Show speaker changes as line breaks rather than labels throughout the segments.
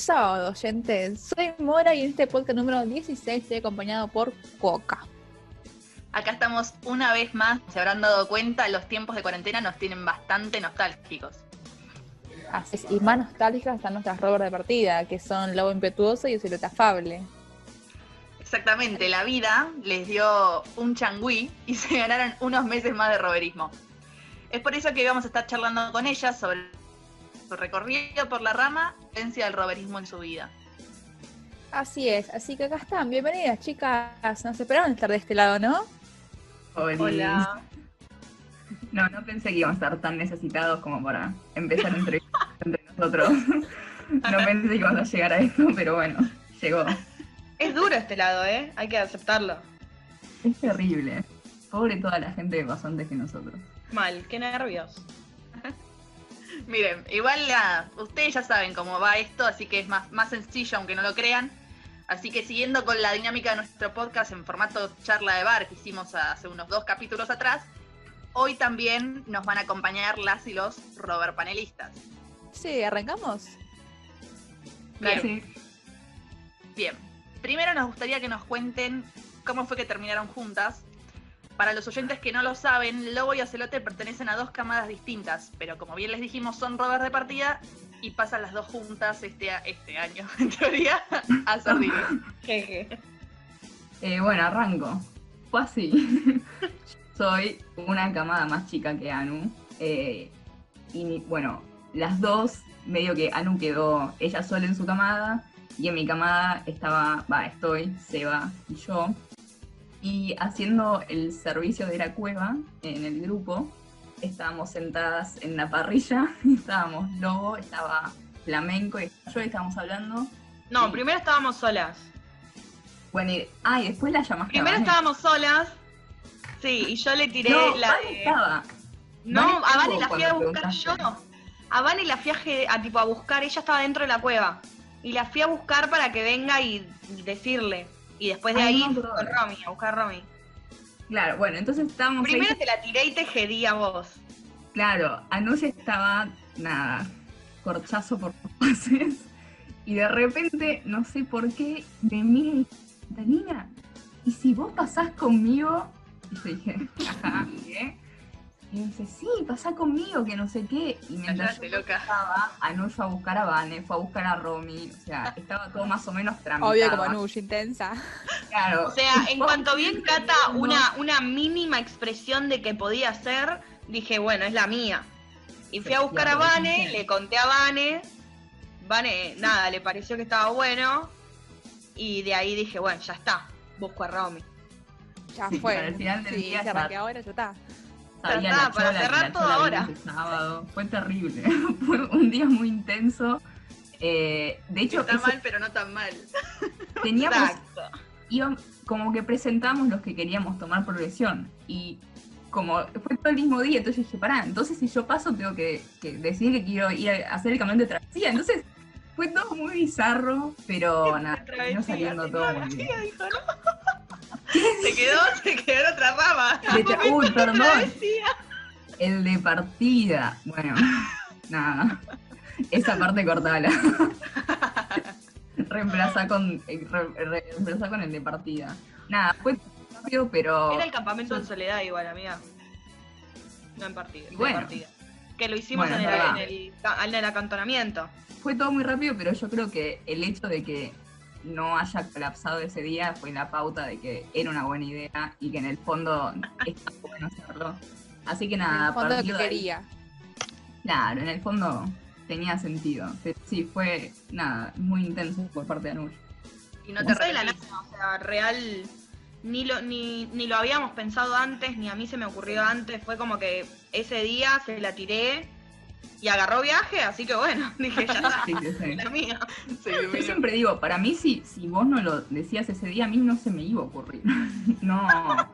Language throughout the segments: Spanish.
sábado, oyentes. Soy Mora y en este podcast número 16 estoy acompañado por Coca.
Acá estamos una vez más. Se habrán dado cuenta, los tiempos de cuarentena nos tienen bastante nostálgicos.
Así es, y más nostálgicas están nuestras rovers de partida, que son Lobo Impetuoso y Silueta Afable.
Exactamente, la vida les dio un changüí y se ganaron unos meses más de roverismo. Es por eso que vamos a estar charlando con ellas sobre su recorrido por la rama, vivencia del roverismo en su vida.
Así es, así que acá están. Bienvenidas, chicas. Nos esperaban estar de este lado, ¿no?
Hola. No, no pensé que íbamos a estar tan necesitados como para empezar a entrevistar entre nosotros. No pensé que íbamos a llegar a esto, pero bueno, llegó.
Es duro este lado, ¿eh? Hay que aceptarlo.
Es terrible. Pobre toda la gente que pasó antes que nosotros.
Mal, qué nervios.
Miren, igual ya, ustedes ya saben cómo va esto, así que es más, más sencillo, aunque no lo crean. Así que siguiendo con la dinámica de nuestro podcast en formato charla de bar que hicimos hace unos dos capítulos atrás, hoy también nos van a acompañar las y los Robert panelistas.
Sí, ¿arrancamos?
Bien.
Sí.
Bien. Primero nos gustaría que nos cuenten cómo fue que terminaron juntas. Para los oyentes que no lo saben, Lobo y Ocelote pertenecen a dos camadas distintas, pero como bien les dijimos, son Robert de partida y pasan las dos juntas este, a- este año, en teoría, a Sardini.
Jeje.
Eh, bueno, arranco. Fue así. Soy una camada más chica que Anu. eh, y bueno, las dos, medio que Anu quedó ella sola en su camada. Y en mi camada estaba, va, estoy, Seba y yo. Y haciendo el servicio de la cueva en el grupo, estábamos sentadas en la parrilla. Estábamos Lobo, estaba Flamenco y yo y estábamos hablando.
No, primero estábamos solas.
Bueno, y, ah, y después la llamaste
Primero estábamos solas. Sí, y yo le tiré
No,
la
Vane
de-
estaba.
No,
Vane
a Vane
estuvo
la fui a buscar yo. A Vane la fui a, tipo, a buscar, ella estaba dentro de la cueva. Y la fui a buscar para que venga y, y decirle. Y después de
Ay,
ahí
no,
con Romy, a buscar a Romy.
Claro, bueno, entonces estábamos ahí.
Primero te la tiré y te jedí a vos.
Claro, Anuya estaba, nada, corchazo por los pases. Y de repente, no sé por qué, me mira y Danina, ¿y si vos pasás conmigo? Y yo dije, ajá, ¿qué? Y me dice, sí, pasá conmigo, que no sé qué. Y mientras
Cállate,
yo
loca.
estaba, Anu fue a buscar a Vane, fue a buscar a Romy, o sea, estaba todo más o menos tramitado.
Obvio como Nush, intensa.
Claro.
O sea, en cuanto vi en Cata una, una mínima expresión de que podía ser, dije, bueno, es la mía. Y fui a buscar a Vane, le conté a Vane. Vane, nada, le pareció que estaba bueno. Y de ahí dije, bueno, ya está, busco a Romy.
Ya
Sí,
fue.
para el final del
sí,
día
se
ya-
ahora, ya está.
Sabía la
para
chola,
cerrar
la
todo ahora.
ese sábado. Fue terrible. Fue un día muy intenso. Eh, de hecho,
Está
ese-
mal, pero no tan mal.
teníamos,
Exacto.
como que presentamos los que queríamos tomar progresión. Y como fue todo el mismo día, entonces dije, pará, entonces si yo paso tengo que, que decidir que quiero ir a hacer el camión de travesía. Entonces fue todo muy bizarro, pero nada, terminó saliendo todo muy bien.
dijo, ¿no?
Se quedó, se quedó en otra rama.
Uy, perdón. El de partida. Bueno, nada. Esa parte cortala. reemplaza con eh, re- re- reemplaza con el de partida. Nada, fue rápido, pero
Era el campamento en soledad igual, amiga. No en partida. en
Bueno.
partida. Que lo hicimos
Bueno,
en, el, en, el, en el acantonamiento.
fue todo muy rápido, pero yo creo que el hecho de que no haya colapsado ese día fue la pauta de que era una buena idea y que en el fondo está bueno hacerlo. Así que
En
nada,
el
a
fondo que
ahí-
quería.
Claro, en el fondo tenía sentido. Pero sí, fue nada, muy intenso por parte de Anush.
Y no te
de la nada, o sea, real. Ni lo, ni, ni lo habíamos pensado antes, ni a mí se me ocurrió antes. Fue como que ese día se la tiré y agarró viaje, así que bueno, dije, ya está,
Sí, sí, sí.
la mía.
Yo siempre digo, para mí si, si vos no lo decías ese día, a mí no se me iba a ocurrir. No,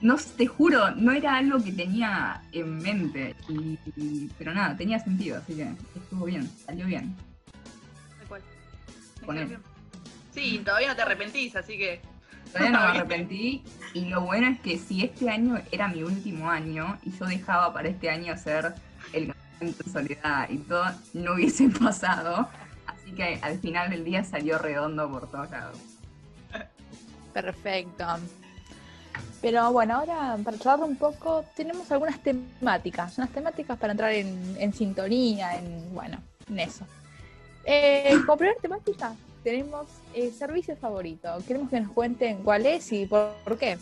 no te juro, no era algo que tenía en mente. Y, y- pero nada, tenía sentido, así que estuvo bien, salió bien.
Tal cual.
Con él.
Sí, todavía no te arrepentís, así que.
Todavía no me arrepentí. Y lo bueno es que si este año era mi último año y yo dejaba para este año hacer el campamento en soledad y todo, no hubiese pasado. Así que al final del día salió redondo por todos lados.
Perfecto. Pero bueno, ahora para charlar un poco, tenemos algunas temáticas, unas temáticas para entrar en, sintonía, en bueno, en eso. Eh, como primera temática, tenemos eh, servicio favorito. Queremos que nos cuenten cuál es y por qué.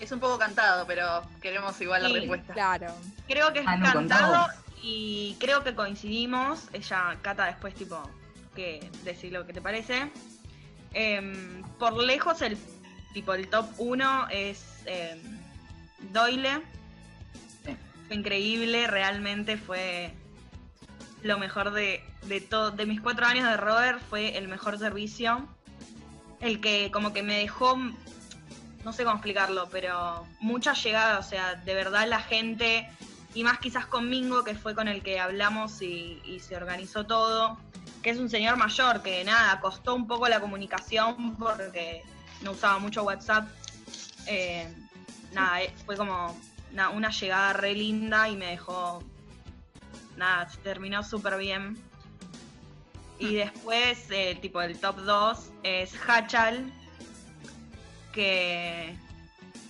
Es un poco cantado, pero queremos igual la
Sí,
respuesta.
Claro.
Creo que es
Ah,
cantado y creo que coincidimos. Ella, Cata, después, tipo, que decir lo que te parece. Em, por lejos, el tipo el top 1 es em, Doyle.
Sí.
Fue increíble, realmente fue lo mejor de, de todo. De mis cuatro años de Robert fue el mejor servicio. El que como que me dejó no sé cómo explicarlo, pero mucha llegada, o sea, de verdad la gente, y más quizás con Mingo, que fue con el que hablamos y, y se organizó todo, que es un señor mayor, que nada, costó un poco la comunicación porque no usaba mucho WhatsApp. Eh, nada, eh, fue como na- una llegada re linda y me dejó, nada, terminó súper bien. Y después, eh, tipo, el top 2 es Hachal, que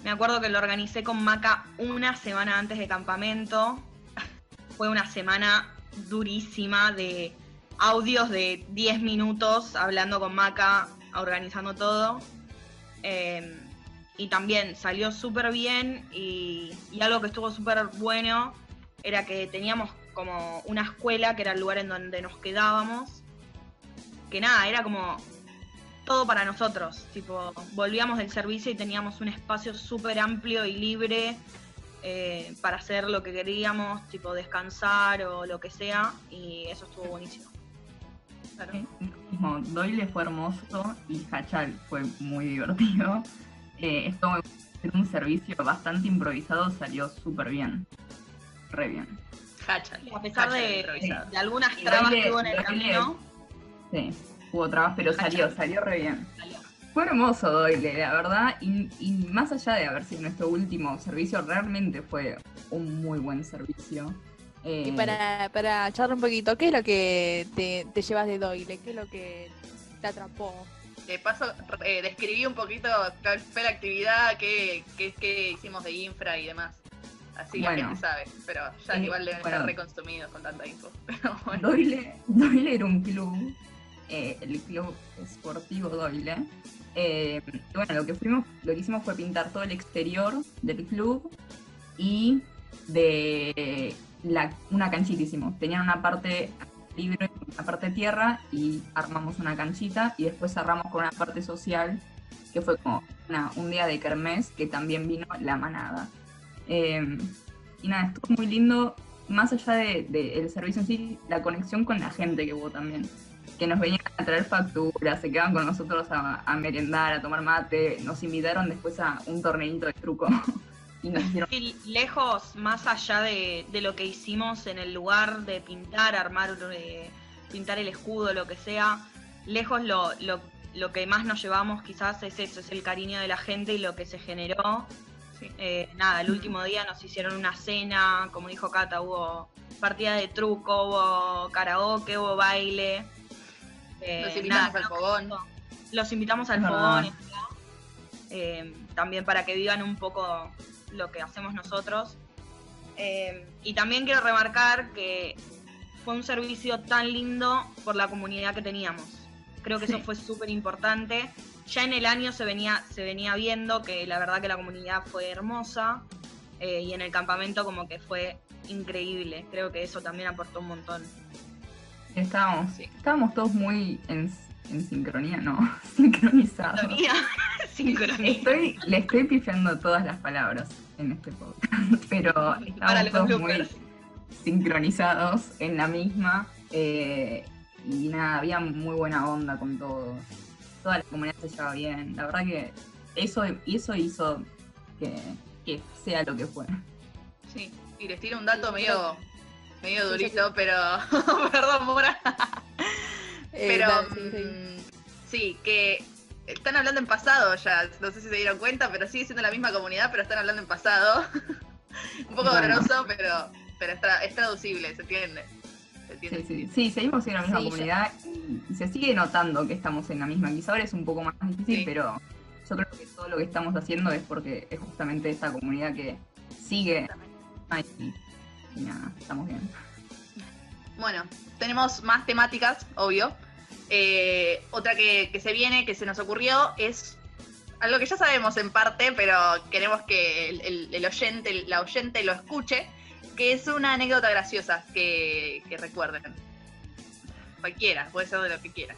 me acuerdo que lo organicé con Maca una semana antes de campamento. Fue una semana durísima de audios de 10 minutos hablando con Maca, organizando todo. Eh, y también salió súper bien y, y algo que estuvo súper bueno era que teníamos como una escuela que era el lugar en donde nos quedábamos. Que nada, era como todo para nosotros. Tipo, volvíamos del servicio y teníamos un espacio súper amplio y libre eh, para hacer lo que queríamos, tipo descansar o lo que sea, y eso estuvo buenísimo.
Claro.
Mismo, Doyle fue hermoso y Hachal fue muy divertido. Eh, esto en un servicio bastante improvisado salió súper bien. Re bien.
Hachal.
A pesar
Hachal
de, de algunas trabas
Doyle-
que hubo en el
Doyle-
camino,
Sí, hubo trabas, pero salió, salió re bien.
salió.
Fue hermoso Doyle, la verdad, y, y más allá de haber sido nuestro último servicio, realmente fue un muy buen servicio. Eh,
Y para, para charlar un poquito, ¿qué es lo que te, te llevas de Doyle? ¿Qué es lo que te atrapó?
De paso, eh, describí un poquito cuál fue la actividad que, que, que hicimos de infra y demás. Así la
Bueno.
gente sabe, pero ya
Eh,
igual deben
bueno.
estar reconsumidos con tanta info. Pero bueno.
Doyle, Doyle era un club, eh, el club esportivo Doyle. Eh, bueno, lo que fuimos, lo hicimos fue pintar todo el exterior del club y de la, una canchita hicimos. Tenían una parte libre, una parte tierra y armamos una canchita y después cerramos con una parte social que fue como una- un día de kermés que también vino la manada. Eh, y nada, estuvo muy lindo, más allá del de, el servicio en sí, la conexión con la gente que hubo también. Que nos venían a traer facturas, se quedaban con nosotros a, a merendar, a tomar mate, nos invitaron después a un torneito de truco y nos hicieron
Sí, lejos, más allá de, de lo que hicimos en el lugar de pintar, armar, eh, pintar el escudo, lo que sea, lejos lo, lo, lo que más nos llevamos quizás es eso, es el cariño de la gente y lo que se generó.
Sí.
Eh, nada, el último día nos hicieron una cena, como dijo Cata, hubo partida de truco, hubo karaoke, hubo baile. Eh,
Nos invitamos
nada,
al fogón.
los invitamos al fogón eh, también para que vivan un poco lo que hacemos nosotros. Eh, y también quiero remarcar que fue un servicio tan lindo por la comunidad que teníamos. Creo que
Sí.
eso fue súper importante. Ya en el año se venía, se venía viendo que la verdad que la comunidad fue hermosa eh, y en el campamento como que fue increíble. Creo que eso también aportó un montón.
Estábamos,
Sí.
estábamos todos muy en, en sincronía, no, sincronizados.
Sincronía. Sincronía.
Estoy, le estoy pifiando todas las palabras en este podcast, pero estábamos todos muy sincronizados en la misma eh, y nada, había muy buena onda con todo. Toda la comunidad se llevaba bien. La verdad que eso, eso hizo que, que sea lo que fue.
Sí. Y les tiro un dato
Sí,
medio, medio durito, pero. Perdón, Mora.
Eh,
Pero.
sí,
mm, sí, que están hablando en pasado ya. No sé si se dieron cuenta, pero sigue siendo la misma comunidad, pero están hablando en pasado. un poco
Bueno.
doloroso, pero, pero es, tra- es traducible, se entiende. Se entiende.
Sí, sí, sí, seguimos siendo la misma
Sí,
comunidad y se sigue notando que estamos en la misma. Quizá ahora es un poco más difícil, pero yo creo que todo lo que estamos haciendo es porque es justamente esta comunidad que sigue ahí. Y nada, estamos bien.
Bueno, tenemos más temáticas, obvio. Eh, otra que, que se viene, que se nos ocurrió, es algo que ya sabemos en parte, pero queremos que el, el- el oyente, la oyente lo escuche, que es una anécdota graciosa que, que recuerden. Cualquiera, puede ser de lo que quiera.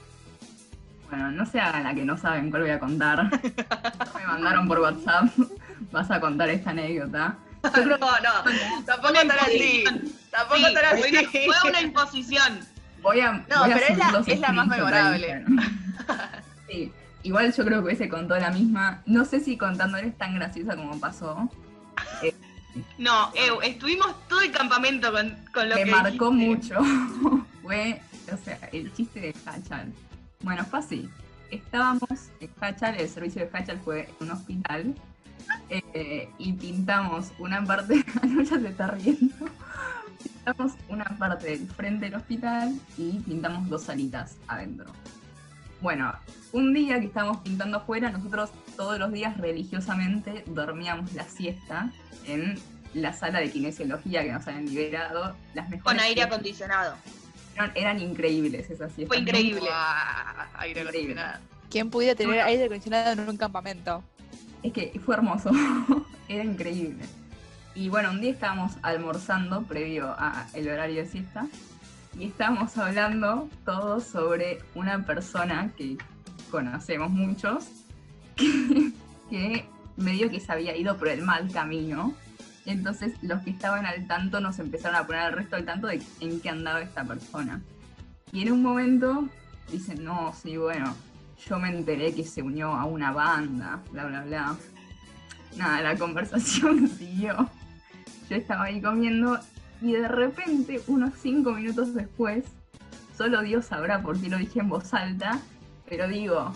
Bueno, no se hagan la que no saben cuál voy a contar. Me mandaron por WhatsApp. Vas a contar esta anécdota.
No, no, tampoco tan así. Tampoco
fue
así.
una- fue una imposición.
Voy a.
No,
voy a
pero es la- es la más memorable.
Sí, igual yo creo que hubiese contado la misma. No sé si contándola es tan graciosa como pasó.
No, eh, estuvimos todo el campamento con, con lo
Me
que
marcó
dijiste.
mucho. Fue, o sea, el chiste de Hachal. Bueno, fue así. Estábamos en Hachal, el servicio de Hachal fue en un hospital. Eh, y pintamos una parte. no, ya se está riendo. Pintamos una parte del frente del hospital y pintamos dos salitas adentro. Bueno, un día que estábamos pintando afuera, nosotros todos los días religiosamente dormíamos la siesta en la sala de kinesiología que nos habían liberado. Las mejores
Con aire acondicionado.
Eran, eran increíbles esas siestas.
Fue increíble.
Aire
Increíble.
acondicionado.
¿Quién pudiera tener aire acondicionado en un campamento?
Es que fue hermoso, era increíble. Y bueno, un día estábamos almorzando previo al horario de siesta y estábamos hablando todos sobre una persona que conocemos muchos que, que medio que se había ido por el mal camino. Entonces los que estaban al tanto nos empezaron a poner al resto al tanto de en qué andaba esta persona. Y en un momento dicen, no, sí, bueno, yo me enteré que se unió a una banda, bla, bla, bla. Nada, la conversación siguió. Yo estaba ahí comiendo y de repente, unos cinco minutos después, solo Dios sabrá por qué lo dije en voz alta, pero digo,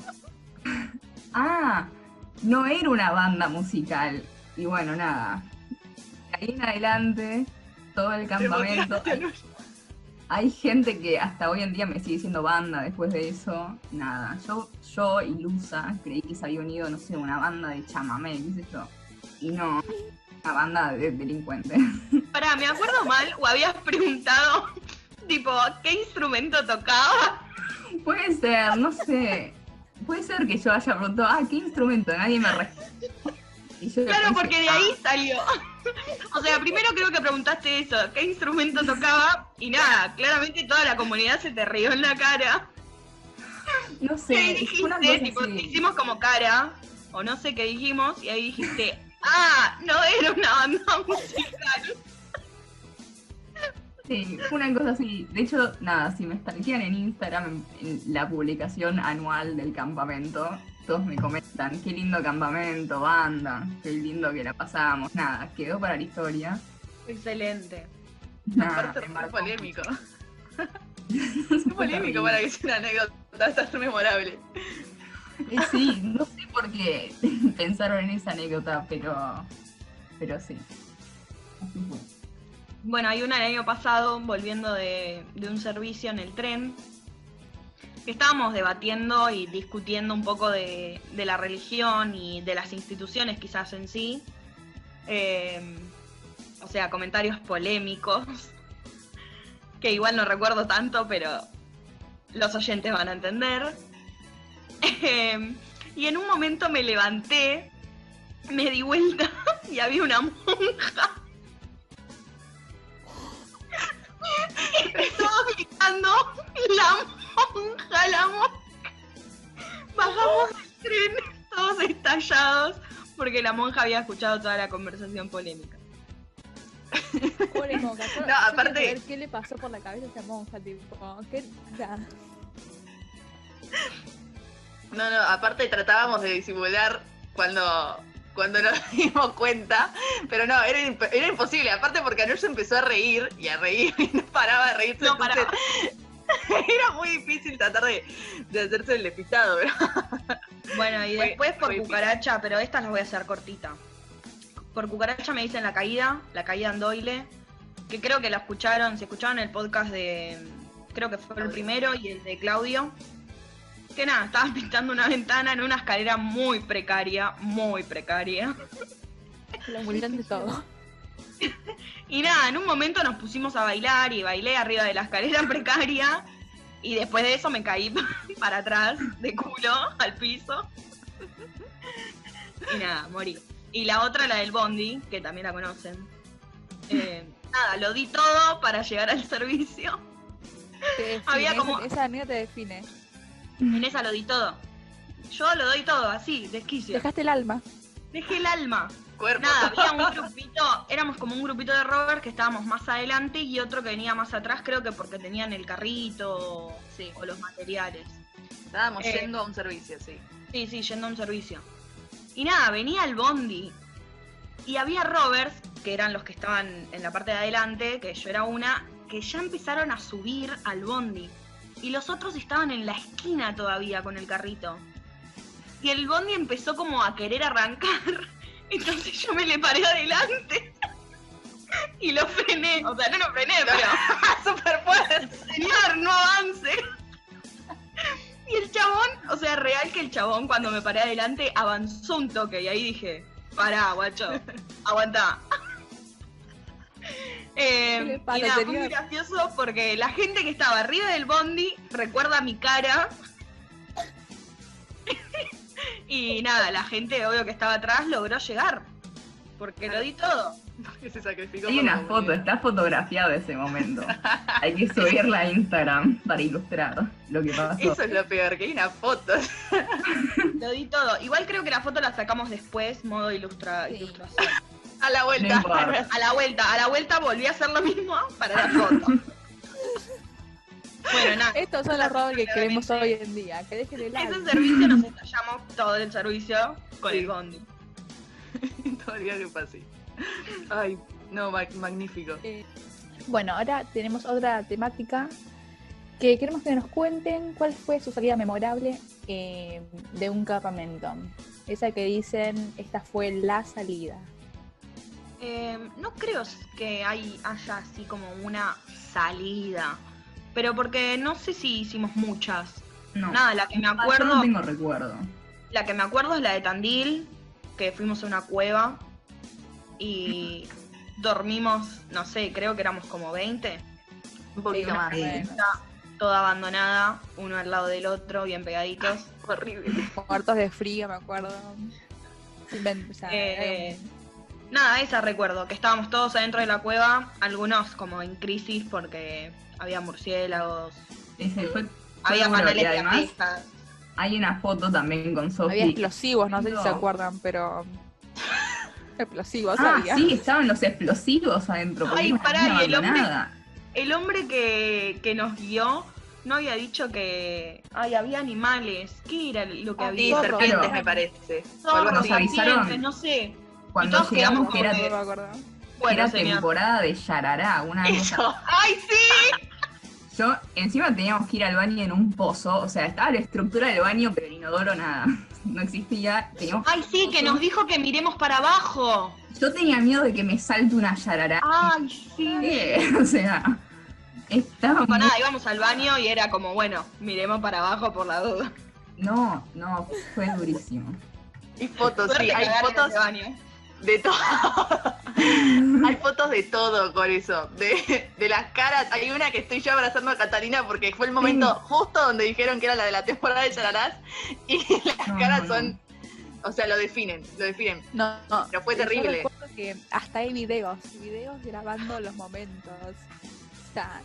ah, no era una banda musical. Y bueno, nada, ahí en adelante, todo el campamento, hay, gente que hasta hoy en día me sigue diciendo banda después de eso. Nada, yo, yo ilusa, creí que se había unido, no sé, una banda de chamamé, qué sé yo. Y no, una banda de delincuentes.
Pará, ¿me acuerdo mal o habías preguntado, tipo, qué instrumento tocaba?
Puede ser, no sé. Puede ser que yo haya preguntado, ah, ¿qué instrumento? Nadie me respondió.
Claro, porque de ahí
"Ah".
salió. O sea, primero creo que preguntaste eso, qué instrumento tocaba, y nada, claramente toda la comunidad se te rió en la cara.
no sé,
dijiste, tipo,
así.
te hicimos como cara, o no sé qué dijimos, y ahí dijiste, ah, no era una banda musical.
Sí, fue una cosa así. De hecho, nada, si me stalkean en Instagram, en la publicación anual del campamento, todos me comentan, qué lindo campamento, banda, qué lindo que la pasamos. Nada, quedó para la historia.
Excelente.
Nada,
Aparte, polémico. para que sea una anécdota tan memorable.
Eh, sí, no sé por qué pensaron en esa anécdota, pero, pero sí. Así fue.
Bueno, hay un año pasado, volviendo de, de un servicio en el tren, estábamos debatiendo y discutiendo un poco de, de la religión y de las instituciones quizás en sí. Eh, o sea, comentarios polémicos, que igual no recuerdo tanto, pero los oyentes van a entender. Eh, y en un momento me levanté, me di vuelta y había una monja. Todos gritando, la monja, monja. Bajamos del tren, todos estallados, porque la monja había escuchado toda la conversación polémica.
Pobre monja. Yo-
No, aparte-
saber ¿Qué le pasó por la cabeza a esa monja? Tipo, ¿qué? sea,
No, no, aparte tratábamos de disimular cuando, cuando nos dimos cuenta, pero no, era, imp- era imposible, aparte porque Anush empezó a reír y a reír y no paraba de reírse.
No
entonces
paraba.
Era muy difícil tratar de, de hacerse el despistado, ¿verdad?
Bueno, y
Fue-
después por
fue
cucaracha, pero esta las voy a hacer cortita. Por cucaracha me dicen la caída, la caída en Doyle, que creo que la escucharon, si escucharon el podcast de, creo que fue el primero, y el de Claudio. Que nada, estaban pintando una ventana en una escalera muy precaria, muy precaria.
Lo de todo.
Y nada, en un momento nos pusimos a bailar y bailé arriba de la escalera precaria. Y después de eso me caí para atrás, de culo, al piso. Y nada, morí. Y la otra, la del Bondi, que también la conocen. Eh, nada, lo di todo para llegar al servicio.
Define,
Había como-
esa- Esa amiga te define.
En esa lo di todo. Yo lo doy todo, así, desquicio.
Dejaste el alma.
Dejé el alma.
Cuerpo.
Nada, había un grupito, éramos como un grupito de rovers que estábamos más adelante y otro que venía más atrás, creo que porque tenían el carrito
Sí.
o los materiales.
Estábamos
Eh.
yendo a un servicio, sí.
Sí, sí, yendo a un servicio. Y nada, venía el bondi. Y había rovers, que eran los que estaban en la parte de adelante, que yo era una, que ya empezaron a subir al bondi. Y los otros estaban en la esquina todavía con el carrito. Y el bondi empezó como a querer arrancar. Entonces yo me le paré adelante. Y lo frené. O sea, no lo frené, pero
Super fuerte.
señor, no avance. Y el chabón, o sea, real que el chabón cuando me paré adelante avanzó un toque y ahí dije, pará, guacho, aguantá. Eh,
¿Qué le pasa,
y nada, fue muy gracioso porque la gente que estaba arriba del bondi recuerda mi cara. y nada, la gente, obvio que estaba atrás, logró llegar. Porque lo di todo.
Que se sacrificó
Hay una foto,
comunidad.
está fotografiado ese momento. Hay que subirla a Instagram para ilustrar lo que pasó.
Eso es lo peor, que hay una foto.
Lo di todo. Igual creo que la foto la sacamos después, modo ilustra
Sí.
ilustración.
A la vuelta.
A la vuelta, a la vuelta volví a hacer lo mismo para la foto. bueno, nada.
Estos son los robos que queremos hoy en día. Que dejen el
Ese servicio nos estallamos todo el servicio con
Sí.
el bondi.
Todo el día que pase. Ay, no, ma- magnífico.
Eh, Bueno, ahora tenemos otra temática que queremos que nos cuenten cuál fue su salida memorable eh, de un campamento. Esa que dicen, esta fue la salida.
Eh, no creo que hay, haya así como una salida. Pero porque no sé si hicimos muchas.
No.
Nada, la que me
Ah, Yo
acuerdo,
no tengo recuerdo.
la que me acuerdo es la de Tandil, que fuimos a una cueva y dormimos, no sé, creo que éramos como 20.
Un poquito
Sí,
más.
toda abandonada, uno al lado del otro, bien pegaditos.
Horrible.
Muertos de frío, me acuerdo. Sin ven- o sea,
Eh, Nada, esa recuerdo, que estábamos todos adentro de la cueva, algunos como en crisis porque había murciélagos,
Ese fue,
había
seguro, y
de
hay una foto también con Sofi.
había explosivos, no sé si se acuerdan, pero. Explosivos
Ah,
había.
sí, estaban los explosivos adentro.
Ay, pará, y el hombre-. El hombre que, que nos guió no había dicho que ay, había animales. ¿Qué era lo que
Ah,
Sí,
había?
Zorros.
serpientes
Pero-
me parece.
Zorros,
nos avisaron.
serpientes, no sé.
Cuando
todos
llegamos
quedamos
que era,
acuerdo.
Bueno,
era
señor.
temporada de Yarará, una cosa
Eso.
¡Ay, sí!
Yo, encima teníamos que ir al baño en un pozo, o sea, estaba la estructura del baño, pero el inodoro nada. No existía. Teníamos
¡Ay, sí! Que nos dijo que miremos para abajo.
Yo tenía miedo de que me salte una yarará.
¡Ay, sí!
O sea, estaba
No,
muy-
nada, íbamos al baño y era como, bueno, miremos para abajo por la duda.
No, no, fue durísimo.
Y fotos, sí, hay fotos de todo. Hay fotos de todo con eso. De, de las caras. Hay una que estoy yo abrazando a Catalina porque fue el momento justo donde dijeron que era la de la temporada de Yararás. Y las
No,
caras son. O sea, lo definen, lo definen.
No, no.
Pero fue terrible.
que hasta hay videos, videos grabando los momentos. O sea,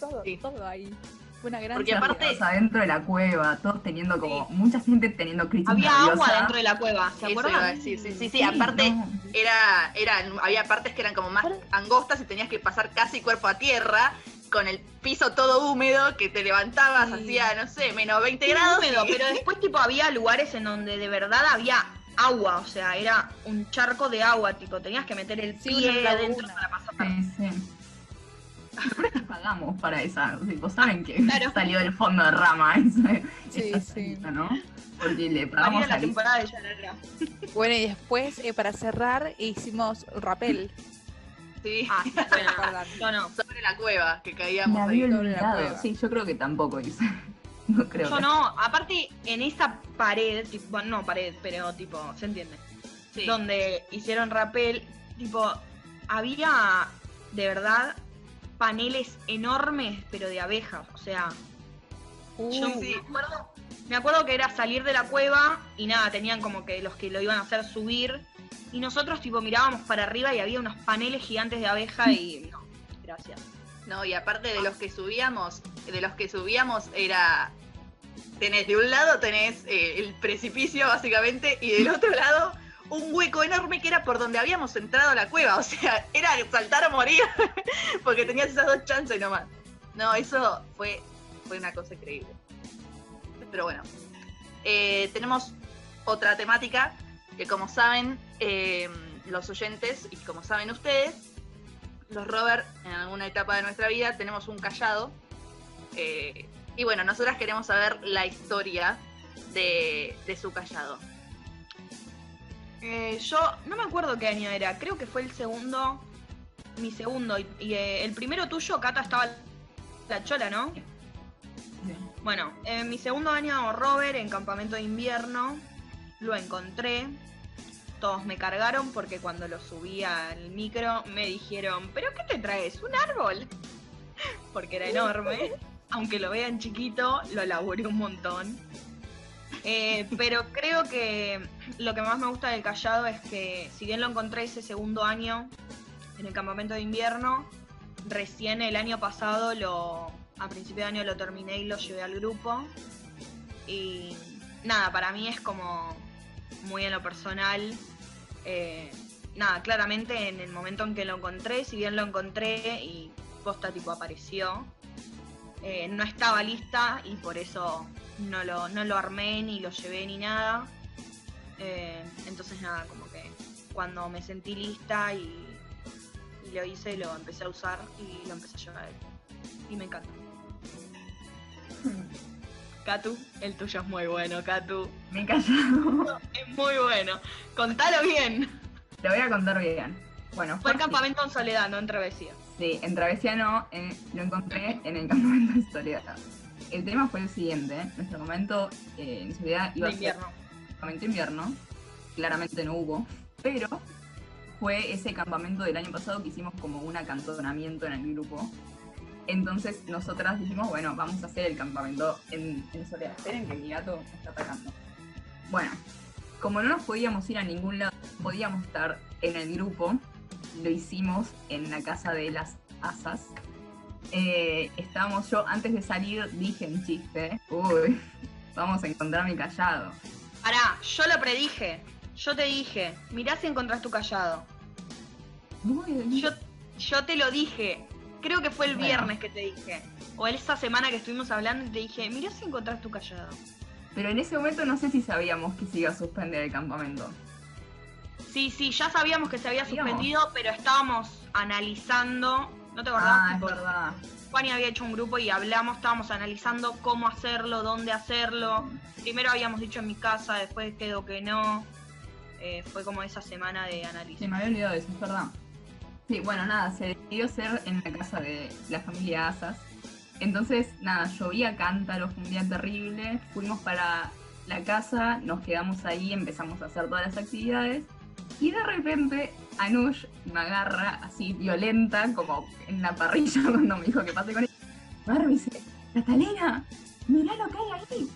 todo,
Sí.
todo ahí. Fue una gran
Porque aparte-
Todos adentro de la cueva, todos teniendo como, mucha gente teniendo crisis
Había
nerviosa.
agua dentro de la cueva, ¿se acuerdan?
decir, sí, sí, sí. Aparte,
no.
era, era, había partes que eran como más angostas y tenías que pasar casi cuerpo a tierra, con el piso todo húmedo, que te levantabas,
Sí.
hacía, no sé, menos 20
Sí,
grados.
húmedo, pero después tipo había lugares en donde de verdad había agua, o sea, era un charco de agua, tipo, tenías que meter el
Sí,
pie adentro para pasar.
Sí, sí. Pagamos para esa, tipo, saben que
Claro.
salió del fondo de rama ese,
Sí,
esa
sí.
salida, ¿no? Porque le
Para
pagamos
la temporada de Yarara.
Bueno, y después, eh, para cerrar, hicimos rappel.
Sí,
Ah, sí, bueno, no.
sobre la cueva que
Me
caíamos
había
ahí.
sobre la cueva.
Sí, yo creo que tampoco hice. No creo.
Yo
que-
no, aparte en esa pared, tipo, bueno, no pared, pero tipo, ¿se entiende?
Sí.
Donde hicieron rappel, tipo, había de verdad paneles enormes, pero de abejas. O sea,
Uh,
yo
sí.
me, acuerdo, me acuerdo que era salir de la cueva y nada, tenían como que los que lo iban a hacer subir. Y nosotros, tipo, mirábamos para arriba y había unos paneles gigantes de abeja y no, gracias.
No, y aparte de los que subíamos, de los que subíamos era. Tenés de un lado tenés eh, el precipicio básicamente y del otro lado un hueco enorme que era por donde habíamos entrado a la cueva. O sea, era saltar o morir porque tenías esas dos chances nomás. No, eso fue, fue una cosa increíble. Pero bueno, eh, tenemos otra temática que como saben eh, los oyentes y como saben ustedes, los Robert en alguna etapa de nuestra vida tenemos un callado. eh, y bueno, nosotras queremos saber la historia de, de su callado.
Eh, yo no me acuerdo qué año era, creo que fue el segundo, mi segundo, y, y, eh, el primero tuyo, Cata, estaba la chola, ¿no? Bueno, en mi segundo año Robert en campamento de invierno, lo encontré, todos me cargaron porque cuando lo subí al micro me dijeron, ¿pero qué te traes? ¿Un árbol? Porque era enorme, aunque lo vean chiquito, lo laburé un montón. Eh, pero creo que lo que más me gusta del callado es que si bien lo encontré ese segundo año en el campamento de invierno, recién el año pasado lo a principio de año lo terminé y lo llevé al grupo. Y nada, para mí es como muy en lo personal. eh, nada, claramente en el momento en que lo encontré, si bien lo encontré y posta tipo apareció, eh, no estaba lista y por eso no lo, no lo armé ni lo llevé ni nada. Eh, entonces nada, como que cuando me sentí lista y, y lo hice, lo empecé a usar y lo empecé a llevar. Y me encanta. Katu, el tuyo es muy bueno, Katu.
Me callado.
Es muy bueno. Contalo bien.
Te voy a contar bien. Bueno,
Fue el campamento en Soledad, no en Travesía.
Sí, en Travesía no, eh, lo encontré en el campamento de Soledad. El tema fue el siguiente, nuestro campamento eh, en Soledad iba
De
a ser
invierno.
campamento invierno, claramente no hubo, pero fue ese campamento del año pasado que hicimos como un acantonamiento en el grupo. Entonces nosotras dijimos, bueno, vamos a hacer el campamento en, en Soledad. Esperen que mi gato me está atacando. Bueno, como no nos podíamos ir a ningún lado, podíamos estar en el grupo, lo hicimos en la casa de las asas. Eh, estábamos yo, antes de salir, dije un chiste. Uy, vamos a encontrar mi callado.
Pará, yo lo predije. Yo te dije, mirá si encontrás tu callado. Yo, yo te lo dije. Creo que fue el
Bueno.
viernes que te dije. O esa semana que estuvimos hablando y te dije, mirá si encontrás tu callado.
Pero en ese momento no sé si sabíamos que se iba a suspender el campamento.
Sí, sí, ya sabíamos que se había
Sabíamos.
suspendido, pero estábamos analizando. ¿No te acordás?
Ah, es verdad.
Juani había hecho un grupo y hablamos, estábamos analizando cómo hacerlo, dónde hacerlo. Primero habíamos dicho en mi casa, después quedó que no. Eh, fue como esa semana de análisis.
Sí, me había olvidado de eso, es verdad. Sí, bueno, nada, se decidió hacer en la casa de la familia Asas. Entonces, nada, llovía cántaros, fue un día terrible. Fuimos para la casa, nos quedamos ahí, empezamos a hacer todas las actividades. Y de repente, Anush me agarra así violenta, como en la parrilla cuando me dijo que pase con él. Agarra me dice, Catalina, mirá lo que hay ahí.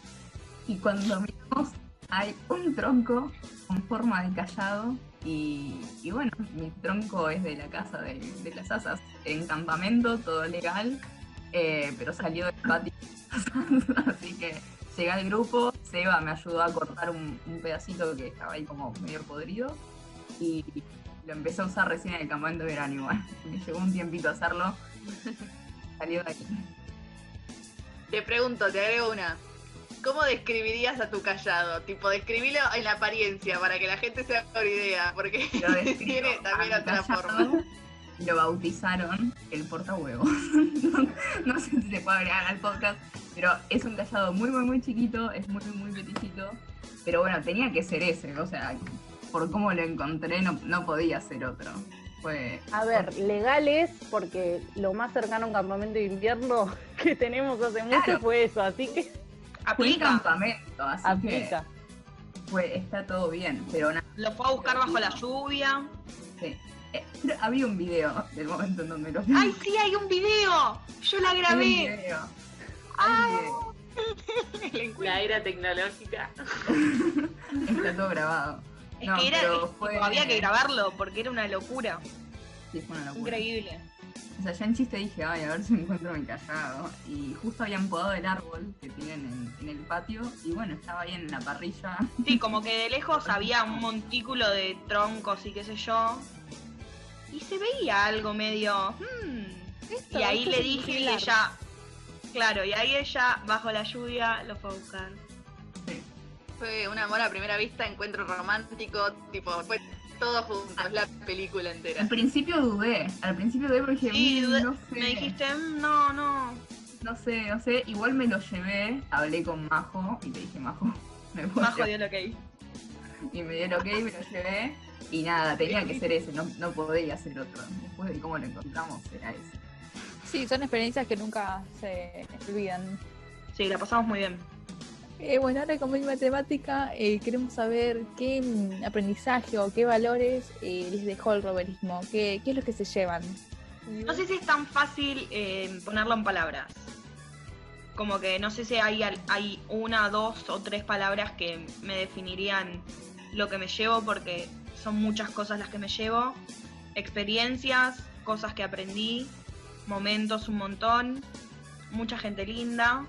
Y cuando miramos, hay un tronco con forma de callado. Y, bueno, mi tronco es de la casa de, las asas, en campamento, todo legal, eh, pero salió del patio. Así que llegué al grupo, Seba me ayudó a cortar un pedacito que estaba ahí como medio podrido y lo empecé a usar recién en el campamento de verano igual. Me llevó un tiempito hacerlo. Salió de aquí.
Te pregunto, te agrego una. ¿Cómo describirías a tu callado? Tipo, describilo en la apariencia para que la gente se haga una idea, porque tiene también
a
otra forma.
Lo bautizaron el portahuevos. no, no sé si se puede agregar al podcast, pero es un callado muy, muy, muy chiquito, es muy, muy peticito. Pero bueno, tenía que ser ese, o sea, por cómo lo encontré no, no podía ser otro. Fue.
A ver, legales, porque lo más cercano a un campamento de invierno que tenemos hace mucho
Claro.
fue eso, así que
Aplica.
campamento, así
aplica.
que fue, está todo bien, pero nada.
Lo fue a buscar bajo la lluvia.
Sí. Eh, pero había un video del momento en donde lo vi.
¡Ay, sí, hay un video! Yo la
Hay un
grabé.
video. Video.
La era tecnológica.
Está todo grabado.
Es
No,
que era,
pero
tipo,
fue-
había que grabarlo porque era una locura.
Sí, fue una locura.
Increíble.
O sea, ya en chiste dije, ay, a ver si encuentro mi callado. Y justo habían podado el árbol que tienen en, en el patio. Y bueno, estaba ahí en la parrilla.
Sí, como que de lejos había un montículo de troncos y qué sé yo. Y se veía algo medio. hmm.
Esto,
Y ahí le dije y ella. Claro, y ahí ella, bajo la lluvia, lo fue a buscar.
Fue un amor a primera vista, encuentro romántico, tipo, fue todo junto, es la película entera.
Al principio dudé. Al principio dudé porque dije,
Sí,
"Mm,
dudé-
no sé.
Me dijiste, "Mm, no, no.
No sé, no sé. Igual me lo llevé, hablé con Majo y le dije, Majo, me llevar?".
jodido lo que hay.
Y me dio el ok, me lo llevé. Y nada, tenía que ser ese, no, no podía ser otro. Después de cómo lo encontramos, era ese.
Sí, son experiencias que nunca se olvidan.
Sí, la pasamos muy bien.
Eh, bueno, ahora como misma temática, eh, queremos saber qué mm, aprendizaje o qué valores eh, les dejó el roverismo, qué, es lo que se llevan.
No sé si es tan fácil ponerlo en palabras. Como que no sé si hay, una, dos o tres palabras que me definirían lo que me llevo, porque son muchas cosas las que me llevo. Experiencias, cosas que aprendí, momentos un montón, mucha gente linda.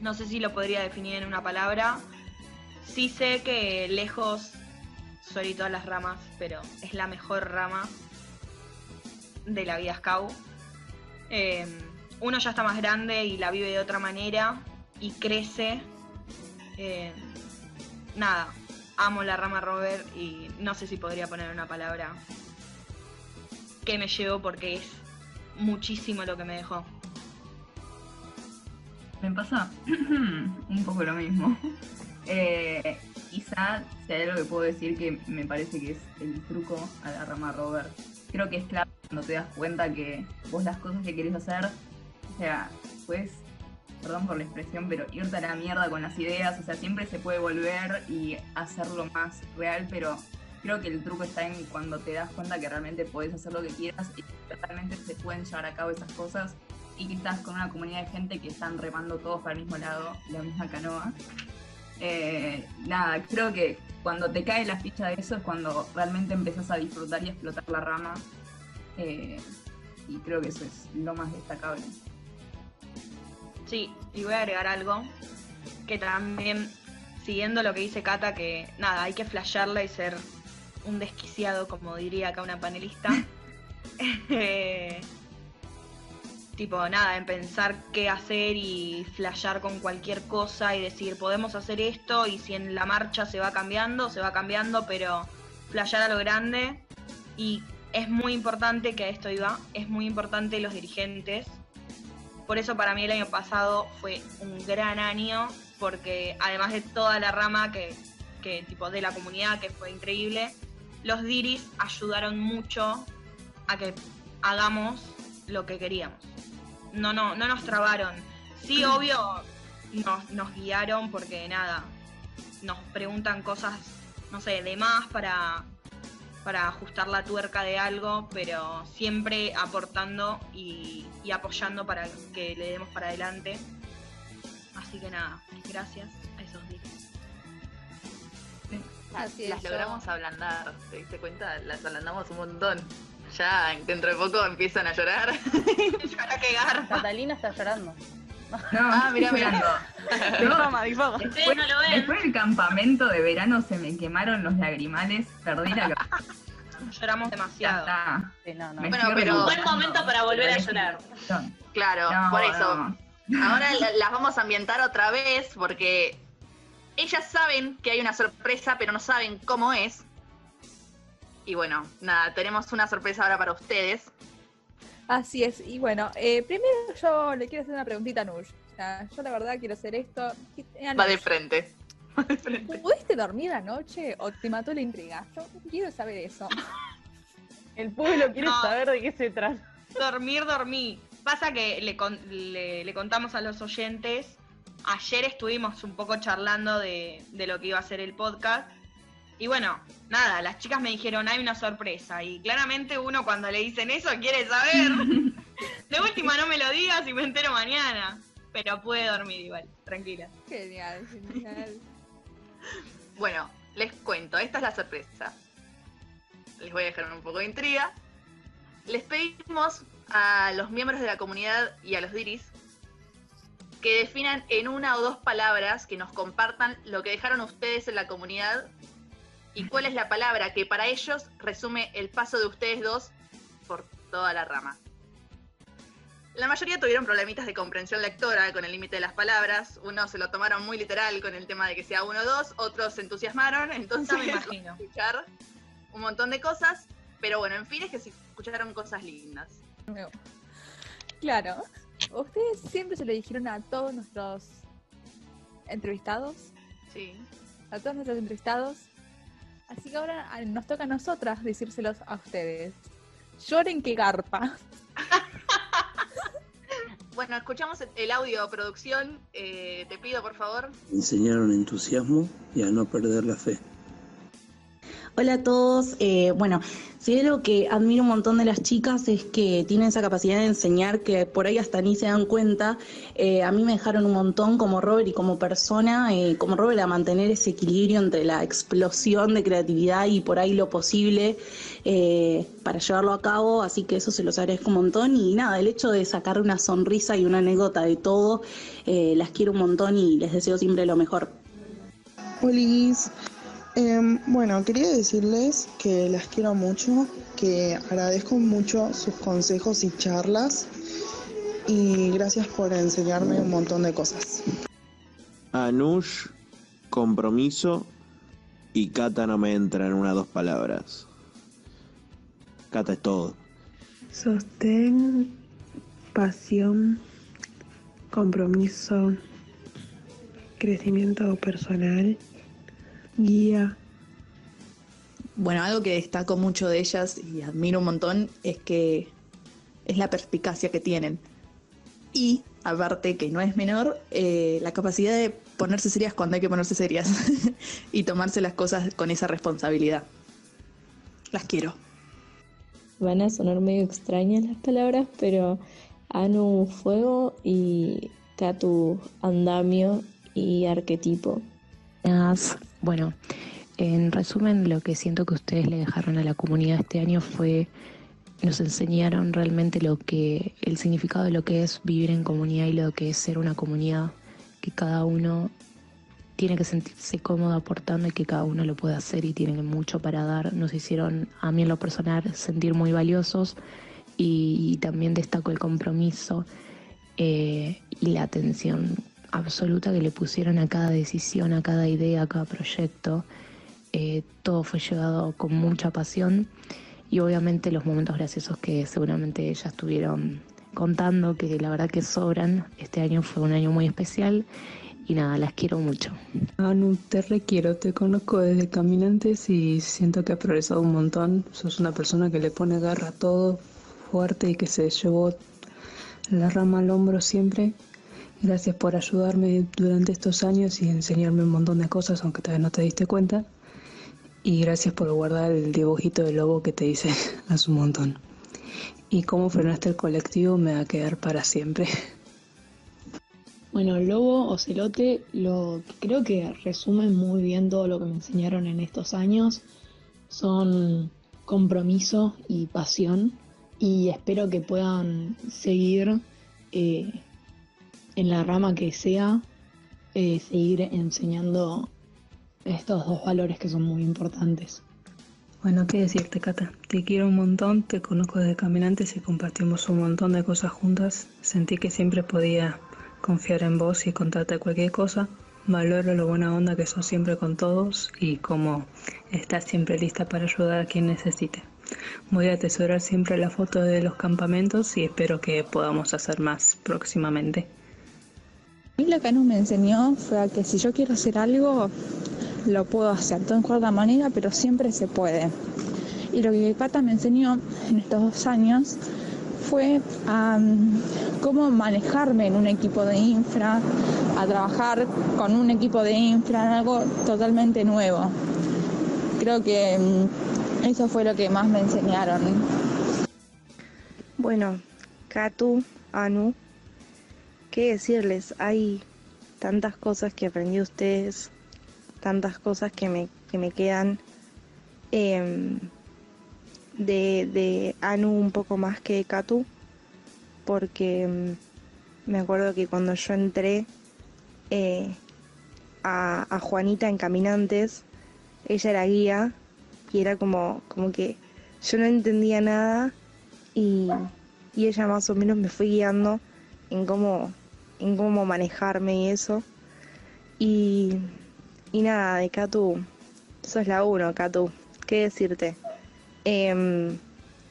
No sé si lo podría definir en una palabra. Sí sé que lejos soy todas las ramas, pero es la mejor rama de la vida scout. Eh, uno ya está más grande y la vive de otra manera y crece. Eh, nada, amo la rama Robert y no sé si podría poner una palabra que me llevo porque es muchísimo lo que me dejó.
Me pasa un poco lo mismo. Eh, quizá si hay que puedo decir que me parece que es el truco a la rama Robert. Creo que es clave cuando te das cuenta que vos las cosas que querés hacer, o sea, puedes, perdón por la expresión, pero irte a la mierda con las ideas, o sea, siempre se puede volver y hacerlo más real, pero creo que el truco está en cuando te das cuenta que realmente podés hacer lo que quieras y realmente se pueden llevar a cabo esas cosas y que estás con una comunidad de gente que están remando todos para el mismo lado, la misma canoa. Eh, nada, creo que cuando te cae la ficha de eso es cuando realmente empezás a disfrutar y a explotar la rama. Eh, y creo que eso es lo más destacable.
Sí, y voy a agregar algo que también, siguiendo lo que dice Cata, que nada, hay que flashearla y ser un desquiciado, como diría acá una panelista. Tipo, nada, en pensar qué hacer y flashear con cualquier cosa y decir, podemos hacer esto y si en la marcha se va cambiando, se va cambiando, pero flashear a lo grande. Y es muy importante, que a esto iba, es muy importante los dirigentes. Por eso para mí el año pasado fue un gran año, porque además de toda la rama que, que tipo de la comunidad, que fue increíble, los diris ayudaron mucho a que hagamos lo que queríamos. No, no, no nos trabaron. Sí, obvio, nos, nos guiaron porque nada, nos preguntan cosas, no sé, de más para, para ajustar la tuerca de algo, pero siempre aportando y, y apoyando para que le demos para adelante. Así que nada, gracias a esos diris.
Así
Las
es, yo-
logramos ablandar, ¿te diste cuenta? Las ablandamos un montón. Ya dentro de poco empiezan a llorar.
Que garpa.
Catalina está llorando.
No,
Ah, mirá, mirá.
No.
Ustedes no lo ven.
después del campamento de verano se me quemaron los lagrimales, perdí la cabeza.
Lloramos
Ya
demasiado.
está.
Sí, no, no.
Me
Bueno,
estoy
pero-
Buen momento para volver a llorar.
Claro,
No,
por eso.
no.
Ahora la- las vamos a ambientar otra vez porque ellas saben que hay una sorpresa, pero no saben cómo es. Y bueno, nada, tenemos una sorpresa ahora para ustedes.
Así es, y bueno, eh, primero yo le quiero hacer una preguntita a Nush. O sea, yo la verdad quiero hacer esto. Eh,
Va de frente. de frente.
¿Pudiste dormir anoche o te mató la intriga? Yo quiero saber eso.
El pueblo quiere
No.
saber de qué se trata.
Dormir, dormí. Pasa que le, con- le- le contamos a los oyentes. Ayer estuvimos un poco charlando de, de lo que iba a ser el podcast. Y bueno, nada, las chicas me dijeron, hay una sorpresa. Y claramente uno cuando le dicen eso quiere saber. De última no me lo digas y me entero mañana. Pero pude dormir igual, tranquila.
Genial, genial.
Bueno, les cuento, esta es la sorpresa. Les voy a dejar un poco de intriga. Les pedimos a los miembros de la comunidad y a los diris que definan en una o dos palabras, que nos compartan lo que dejaron ustedes en la comunidad y cuál es la palabra que para ellos resume el paso de ustedes dos por toda la rama. La mayoría tuvieron problemitas de comprensión lectora con el límite de las palabras. Unos se lo tomaron muy literal con el tema de que sea uno o dos, otros se entusiasmaron, entonces
me imagino.
escuchar un montón de cosas. Pero bueno, en fin, es que se escucharon cosas lindas.
Claro. Ustedes siempre se lo dijeron a todos nuestros entrevistados,
Sí.
a todos nuestros entrevistados. Así que ahora ah, nos toca a nosotras decírselos a ustedes. Lloren que garpa.
Bueno, escuchamos el- el audio producción. Eh, te pido, por favor.
enseñaron entusiasmo y a no perder la fe.
Hola a todos. Eh, bueno, si hay algo que admiro un montón de las chicas es que tienen esa capacidad de enseñar que por ahí hasta ni se dan cuenta. Eh, a mí me dejaron un montón como Robert y como persona, eh, como Robert a mantener ese equilibrio entre la explosión de creatividad y por ahí lo posible para llevarlo a cabo. Así que eso se los agradezco un montón. Y nada, el hecho de sacar una sonrisa y una anécdota de todo, las quiero un montón y les deseo siempre lo mejor.
Polis. Em, bueno, quería decirles que las quiero mucho, que agradezco mucho sus consejos y charlas y gracias por enseñarme un montón de cosas.
Anush, compromiso y Cata no me entra en una o dos palabras. Cata es todo.
Sostén, pasión, compromiso, crecimiento personal, guía.
Bueno, algo que destaco mucho de ellas y admiro un montón es que es la perspicacia que tienen. Y, aparte que no es menor, eh, la capacidad de ponerse serias cuando hay que ponerse serias y tomarse las cosas con esa responsabilidad. Las quiero.
Van a sonar medio extrañas las palabras, pero Anu fuego y Katu andamio y arquetipo.
Buenas. Bueno, en resumen, lo que siento que ustedes le dejaron a la comunidad este año fue, nos enseñaron realmente lo que, el significado de lo que es vivir en comunidad y lo que es ser una comunidad, que cada uno tiene que sentirse cómodo aportando y que cada uno lo puede hacer y tienen mucho para dar. Nos hicieron, a mí en lo personal, sentir muy valiosos y, también destaco el compromiso eh, y la atención absoluta que le pusieron a cada decisión, a cada idea, a cada proyecto. Eh, todo fue llevado con mucha pasión y obviamente los momentos graciosos que seguramente ellas estuvieron contando, que la verdad que sobran. Este año fue un año muy especial y nada, las quiero mucho.
Anu, te requiero, te conozco desde Caminantes y siento que has progresado un montón. Sos una persona que le pone garra a todo, fuerte y que se llevó la rama al hombro siempre. Gracias por ayudarme durante estos años y enseñarme un montón de cosas, aunque todavía no te diste cuenta. Y gracias por guardar el dibujito de lobo que te hice hace un montón. Y cómo frenaste el colectivo me va a quedar para siempre.
Bueno, Lobo o Celote lo creo que resume muy bien todo lo que me enseñaron en estos años. Son compromiso y pasión y espero que puedan seguir eh, en la rama que sea, eh, seguir enseñando estos dos valores que son muy importantes.
Bueno, qué decirte, Cata. Te quiero un montón, te conozco desde Caminantes y compartimos un montón de cosas juntas. Sentí que siempre podía confiar en vos y contarte cualquier cosa. Valoro lo buena onda que sos siempre con todos y como estás siempre lista para ayudar a quien necesite. Voy a atesorar siempre la foto de los campamentos y espero que podamos hacer más próximamente.
Mí lo que Anu me enseñó fue a que si yo quiero hacer algo, lo puedo hacer, todo en cuarta manera, pero siempre se puede. Y lo que Cata me enseñó en estos dos años fue a mm, cómo manejarme en un equipo de infra, a trabajar con un equipo de infra en algo totalmente nuevo. Creo que mm, eso fue lo que más me enseñaron.
Bueno, Katu, Anu, ¿qué decirles? Hay tantas cosas que aprendí de ustedes, tantas cosas que me, que me quedan. em, de, de Anu un poco más que de Katu, porque mm, me acuerdo que cuando yo entré eh, a, a Juanita en Caminantes, ella era guía y era como, como que yo no entendía nada y, y ella más o menos me fue guiando en cómo, en cómo manejarme y eso. Y, y nada, de Katu, sos la uno, Katu, ¿qué decirte? Em,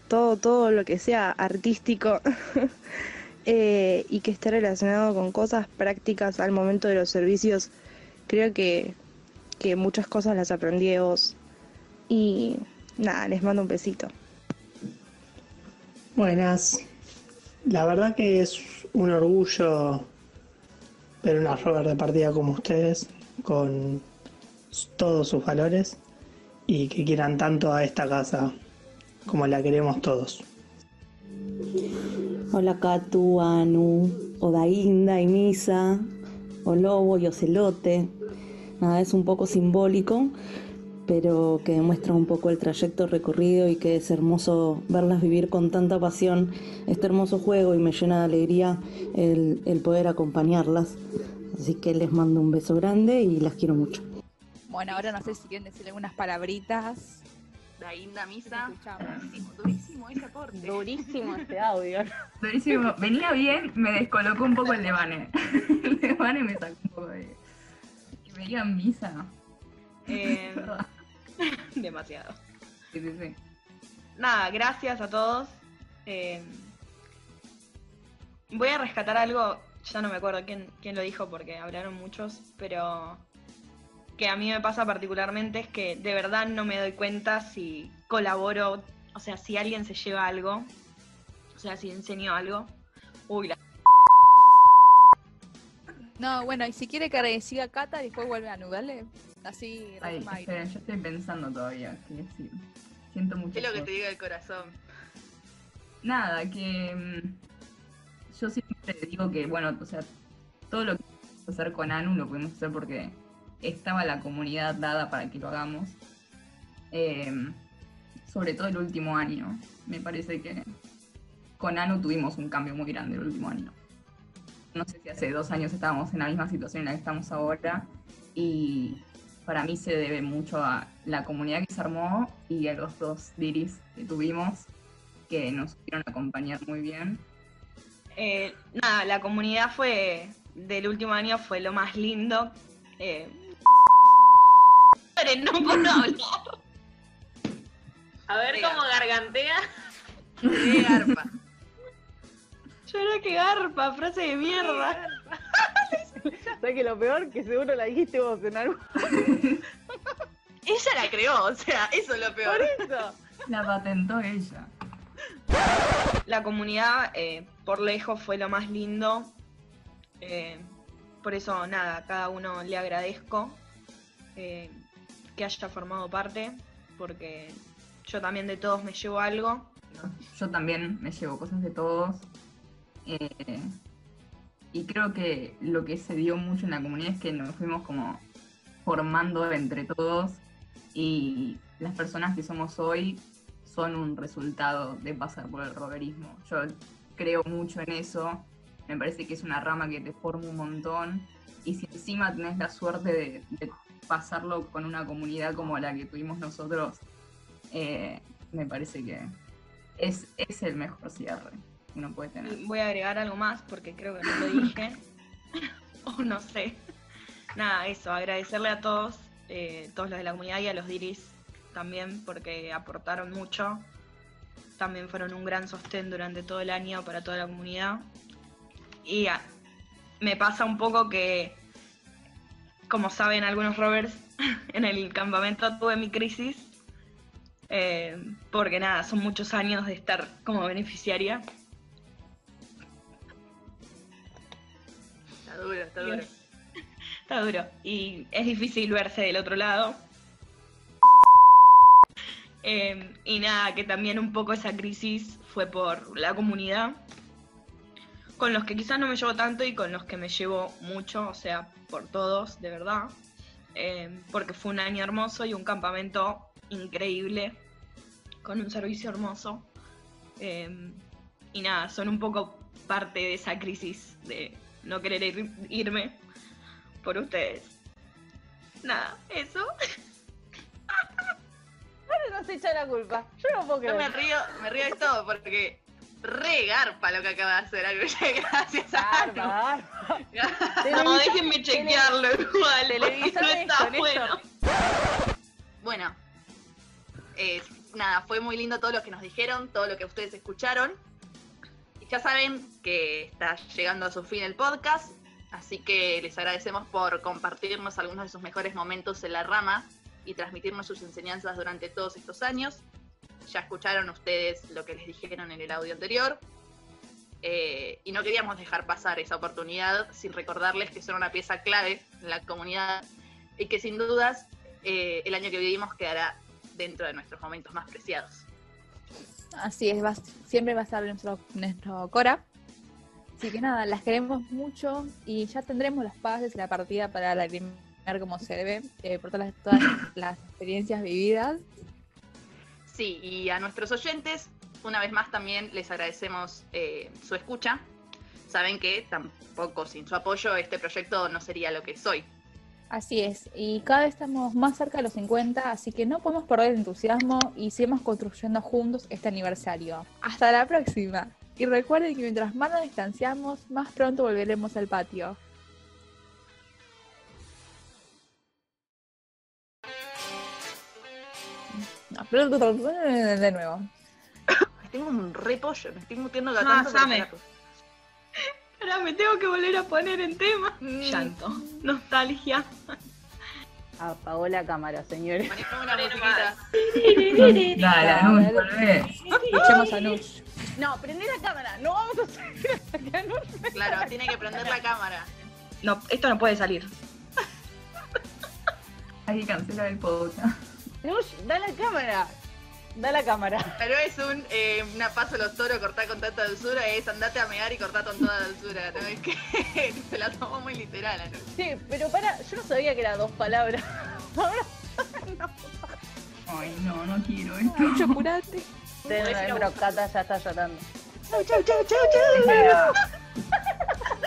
todo, todo lo que sea artístico eh, y que esté relacionado con cosas prácticas al momento de los servicios, creo que, que muchas cosas las aprendí vos. Y nada, les mando un besito.
Buenas. La verdad que es un orgullo ver una rover de partida como ustedes, con todos sus valores y que quieran tanto a esta casa como la queremos todos.
Hola Katu, Anu, Odainda y Misa, o Lobo y Ocelote. Nada, es un poco simbólico, pero que demuestra un poco el trayecto recorrido y que es hermoso verlas vivir con tanta pasión este hermoso juego y me llena de alegría el, el poder acompañarlas. Así que les mando un beso grande y las quiero mucho.
Bueno, ahora no sé si quieren decir algunas palabritas.
La Inda Misa. Durísimo, durísimo ese aporte.
Durísimo este audio.
Durísimo. Venía bien, me descolocó un poco el de Vane. El de Vane me sacó un poco de. Que me digan misa.
Eh, demasiado.
Sí, sí, sí.
Nada, gracias a todos. Eh, voy a rescatar algo, ya no me acuerdo quién, quién lo dijo porque hablaron muchos, pero que a mí me pasa particularmente es que de verdad no me doy cuenta si colaboro, o sea, si alguien se lleva algo, o sea, si enseño algo. Uy, la...
No, bueno, y si quiere que siga Cata, después vuelve a dale. Así,
Ay, yo estoy pensando todavía qué decir. Siento mucho.
¿Qué es lo que te diga el corazón?
Nada, que mm, yo siempre digo que, bueno, o sea, todo lo que pudimos hacer con Anu lo pudimos hacer porque estaba la comunidad dada para que lo hagamos. Eh, sobre todo el último año. Me parece que con Anu tuvimos un cambio muy grande el último año. No sé si hace dos años estábamos en la misma situación en la que estamos ahora y para mí se debe mucho a la comunidad que se armó y a los dos diris que tuvimos que nos supieron acompañar muy bien.
Eh, nada, la comunidad fue del último año fue lo más lindo. Eh, no puedo hablar.
A ver cómo gargantea.
Qué garpa.
Llora que garpa, frase de mierda.
¿Sabes que lo peor? Que seguro la dijiste vos en algo.
Ella la creó, o sea, eso es lo peor.
Por eso.
La patentó ella.
La comunidad, eh, por lejos, fue lo más lindo. Eh, por eso, nada, a cada uno le agradezco eh, que haya formado parte, porque yo también de todos me llevo algo.
Yo también me llevo cosas de todos. eh, y creo que lo que se dio mucho en la comunidad es que nos fuimos como formando entre todos y las personas que somos hoy son un resultado de pasar por el roverismo. Yo creo mucho en eso, me parece que es una rama que te forma un montón y si encima tenés la suerte de, pasarlo con una comunidad como la que tuvimos nosotros, eh, me parece que es, es el mejor cierre uno puede tener.
Y voy a agregar algo más porque creo que no lo dije. o no sé. Nada, eso, agradecerle a todos, eh, todos los de la comunidad y a los diris también porque aportaron mucho. También fueron un gran sostén durante todo el año para toda la comunidad. Y a- me pasa un poco que, como saben algunos rovers, en el campamento tuve mi crisis. eh, porque nada, son muchos años de estar como beneficiaria.
Duro, está duro.
Está duro. Y es difícil verse del otro lado. Eh, y nada, que también un poco esa crisis fue por la comunidad, con los que quizás no me llevo tanto y con los que me llevo mucho, o sea, por todos, de verdad. Eh, porque fue un año hermoso y un campamento increíble, con un servicio hermoso. Eh, y nada, son un poco parte de esa crisis de no querer ir- irme por ustedes. Nada, eso.
Ahora nos echa la culpa. Yo no puedo
Yo
creer.
me río, me río de todo porque re garpa lo que acaba de hacer algo. Gracias a Anu.
No, déjenme chequearlo igual.
Televisor
no está bueno.
Bueno, eh, nada, fue muy lindo todo lo que nos dijeron, todo lo que ustedes escucharon. Ya saben que está llegando a su fin el podcast, así que les agradecemos por compartirnos algunos de sus mejores momentos en la rama y transmitirnos sus enseñanzas durante todos estos años. Ya escucharon ustedes lo que les dijeron en el audio anterior. Eh, y no queríamos dejar pasar esa oportunidad sin recordarles que son una pieza clave en la comunidad y que sin dudas eh, el año que vivimos quedará dentro de nuestros momentos más preciados.
Así es, va- siempre va a estar nuestro, Cora. Así que nada, las queremos mucho y ya tendremos las pases y la partida para lagrimear como se debe, eh, por todas las, todas las experiencias vividas.
Sí, y a nuestros oyentes, una vez más también les agradecemos eh, su escucha. Saben que tampoco sin su apoyo este proyecto no sería lo que soy.
Así es, y cada vez estamos más cerca de los 50, así que no podemos perder el entusiasmo y sigamos construyendo juntos este aniversario. Hasta la próxima. Y recuerden que mientras más nos distanciamos, más pronto volveremos al patio. De nuevo.
Tengo un repollo, me estoy mutiendo cada
No, Ahora me tengo que volver a poner en tema.
Mm.
Llanto, nostalgia.
Apagó la cámara, señores.
Una musiquita.
Dale, Anu, volvé.
Escuchemos a Nush.
No, prende la cámara. No vamos a hasta que.
Claro, tiene que prender la cámara.
No, esto no puede salir.
Hay que cancelar el podcast.
Nush, da la cámara. Da la cámara.
Pero es un eh, una paso los toros, cortar con tanta dulzura, es andate a mear y cortar con toda dulzura. ¿no? Es que se la tomó muy literal, Anu.
Sí, pero para, yo no sabía que eran dos palabras. Ahora
Ay, no, no quiero esto.
Mucho apurate.
dentro, Cata ya está llorando.
Espera.